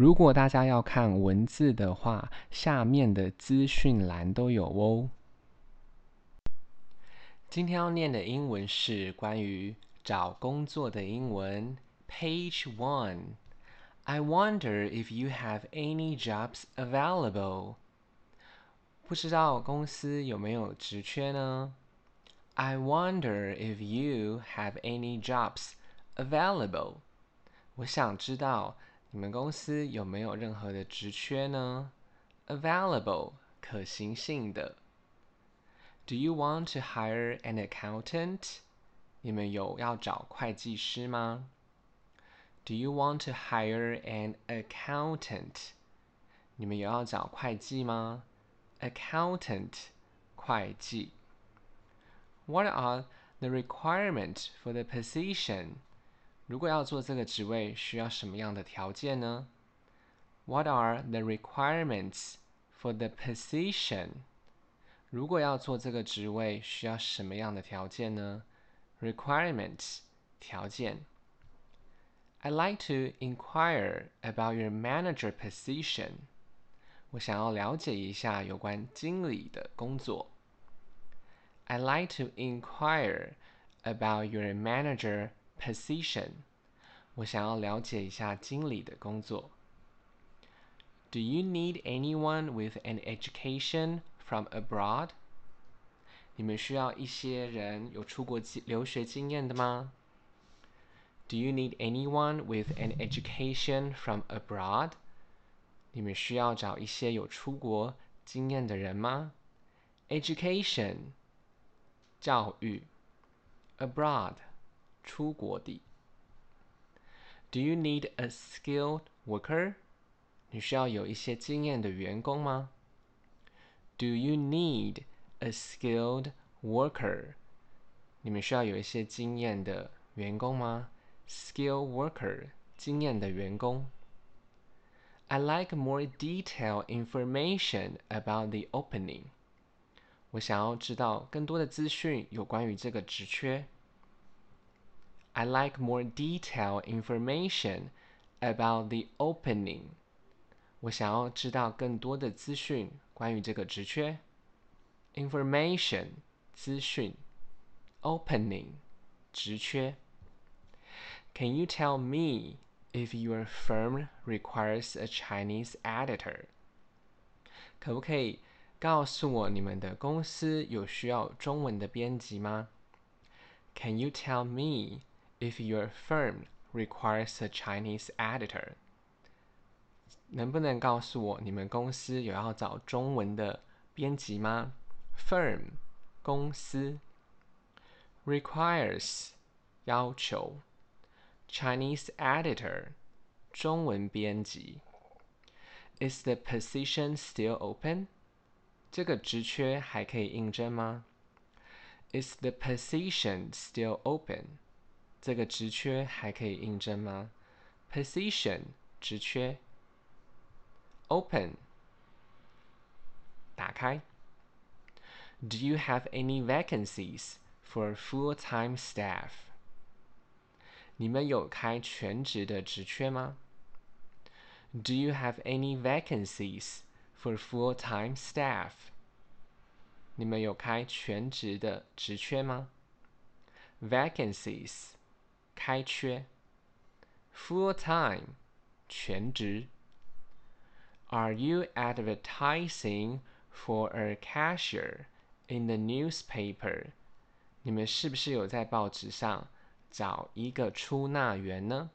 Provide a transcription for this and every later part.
如果大家要看文字的话，下面的资讯栏都有哦。今天要念的英文是关于找工作的英文。Page one. I wonder if you have any jobs available. 不知道公司有没有职缺呢？I wonder if you have any jobs available. 我想知道你们公司有没有任何的职缺呢？Available 可行性的。Do you want to hire an accountant? 你们有要找会计师吗？Do you want to hire an accountant? 你们有要找会计吗？Accountant 会计。What are the requirements for the position? 如果要做这个职位，需要什么样的条件呢？What are the requirements for the position? 如果要做这个职位，需要什么样的条件呢？Requirements 条件。I'd like to inquire about your manager position. 我想要了解一下有关经理的工作。I'd like to inquire about your manager position. 我想要了解一下经理的工作。Do you need anyone with an education from abroad？你们需要一些人有出国留学经验的吗？Do you need anyone with an education from abroad？你们需要找一些有出国经验的人吗？Education，教育；abroad， 出国的。Do you need a skilled worker？你需要有一些经验的员工吗？Do you need a skilled worker？你们需要有一些经验的员工吗？Skilled worker，经验的员工。I like more detailed information about the opening。我想要知道更多的资讯有关于这个职缺。I like more detailed information about the opening。我想要知道更多的资讯关于这个职缺。Information 资讯，opening 职缺。Can you tell me if your firm requires a Chinese editor？可不可以告诉我你们的公司有需要中文的编辑吗？Can you tell me if your firm requires a Chinese editor？能不能告诉我你们公司有要找中文的编辑吗？Firm 公司，requires 要求，Chinese editor 中文编辑。Is the position still open？这个职缺还可以应征吗？Is the position still open？ 这个职缺还可以应征吗？Position 职缺。Open，打开。Do you have any vacancies for full-time staff？你们有开全职的职缺吗？Do you have any vacancies for full-time staff？你们有开全职的职缺吗？Vacancies， 开缺。Full-time，全职。Are you advertising for a cashier in the newspaper？你们是不是有在报纸上找一个出纳员呢？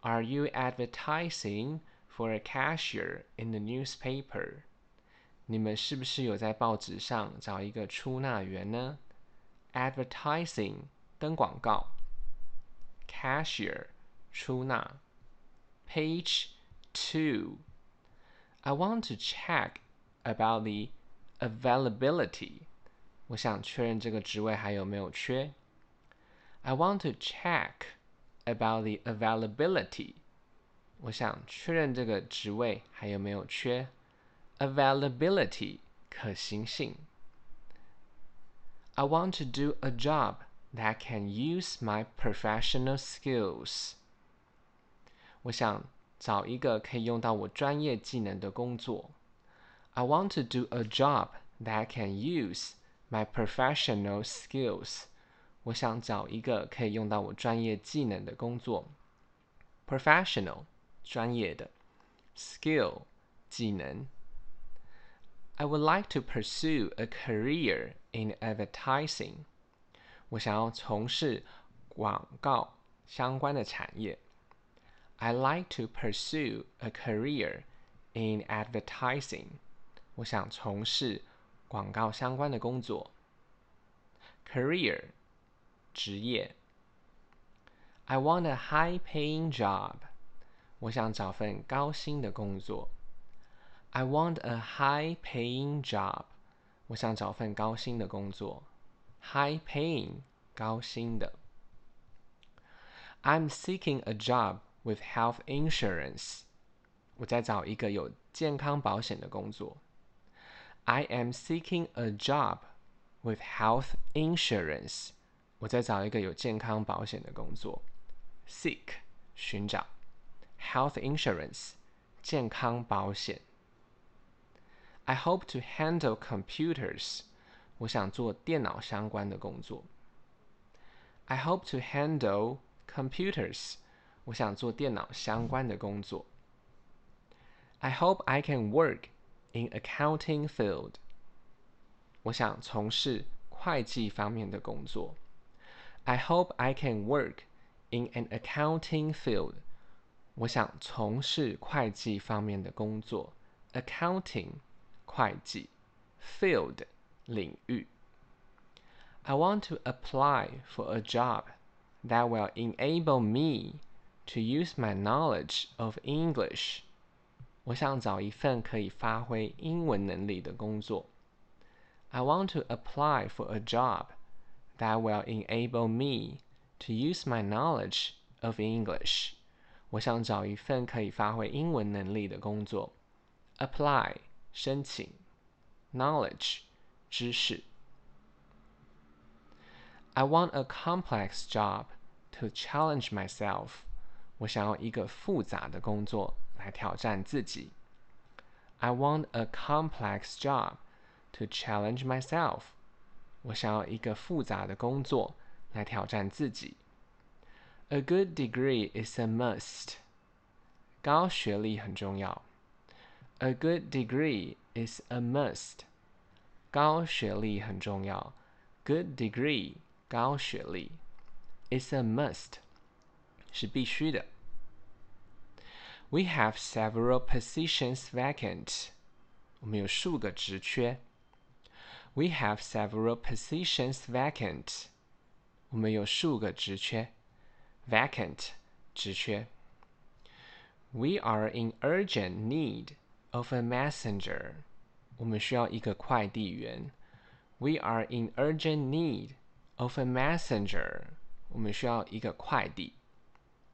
Are you advertising for a cashier in the newspaper？你们是不是有在报纸上找一个出纳员呢？Advertising 登广告 ，cashier 出纳。Page two。I want to check about the availability. 我想确认这个职位还有没有缺。I want to check about the availability. 我想确认这个职位还有没有缺。Availability 可行性。I want to do a job that can use my professional skills. 我想 找一个可以用到我专业技能的工作。I want to do a job that can use my professional skills。我想找一个可以用到我专业技能的工作。Professional，专业的；skill，技能。I would like to pursue a career in advertising。 我想要从事广告相关的产业。I like to pursue a career in advertising。我想从事广告相关的工作。Career，职业。I want a high-paying job。我想找份高薪的工作。I want a high-paying job。我想找份高薪的工作。 High-paying，高薪的。I'm seeking a job with health insurance。我在找一个有健康保险的工作。I am seeking a job with health insurance。我在找一个有健康保险的工作。Seek，寻找。Health insurance，健康保险。I hope to handle computers. 我想做电脑相关的工作。I hope to handle computers. 我想做电脑相关的工作。I hope I can work in accounting field. 我想从事会计方面的工作。I hope I can work in an accounting field. 我想从事会计方面的工作。Accounting 会计，field 领域。I want to apply for a job that will enable me to use my knowledge of English。我想找一份可以发挥英文能力的工作。I want to apply for a job that will enable me to use my knowledge of English。我想找一份可以发挥英文能力的工作。Apply 申请，knowledge 知识。I want a complex job to challenge myself。我想要一个复杂的工作来挑战自己。I want a complex job to challenge myself。我想要一个复杂的工作来挑战自己。A good degree is a must。高学历很重要。A good degree is a must. 高学历很重要。Good degree 高学历 is a must 是必须的。We have several positions vacant. 我们有数个职缺。We have several positions vacant. 我们有数个职缺。Vacant 职缺。We are in urgent need of a messenger. 我们需要一个快递员。We are in urgent need of a messenger. 我们需要一个快递。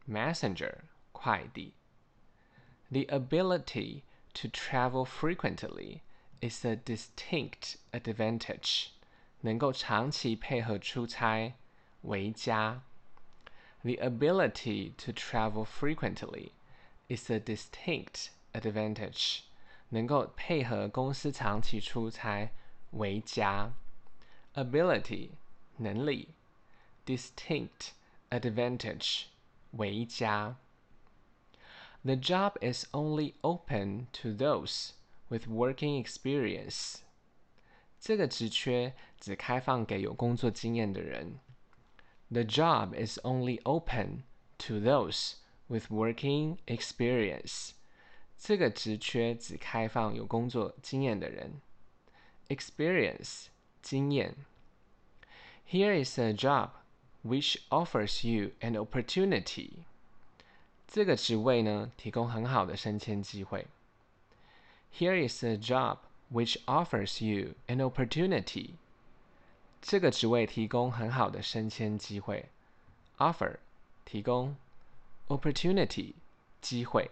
Messenger 快递。The ability to travel frequently is a distinct advantage. 能够长期配合出差为佳。The ability to travel frequently is a distinct advantage. 能够配合公司长期出差为佳。ability 能力，distinct advantage 为佳。The job is only open to those with working experience。这个职缺只开放给有工作经验的人。The job is only open to those with working experience。 这个职缺只开放有工作经验的人。Experience 经验。Here is a job which offers you an opportunity。这个职位呢，提供很好的升迁机会。Here is a job which offers you an opportunity。这个职位提供很好的升迁机会。Offer 提供，opportunity 机会。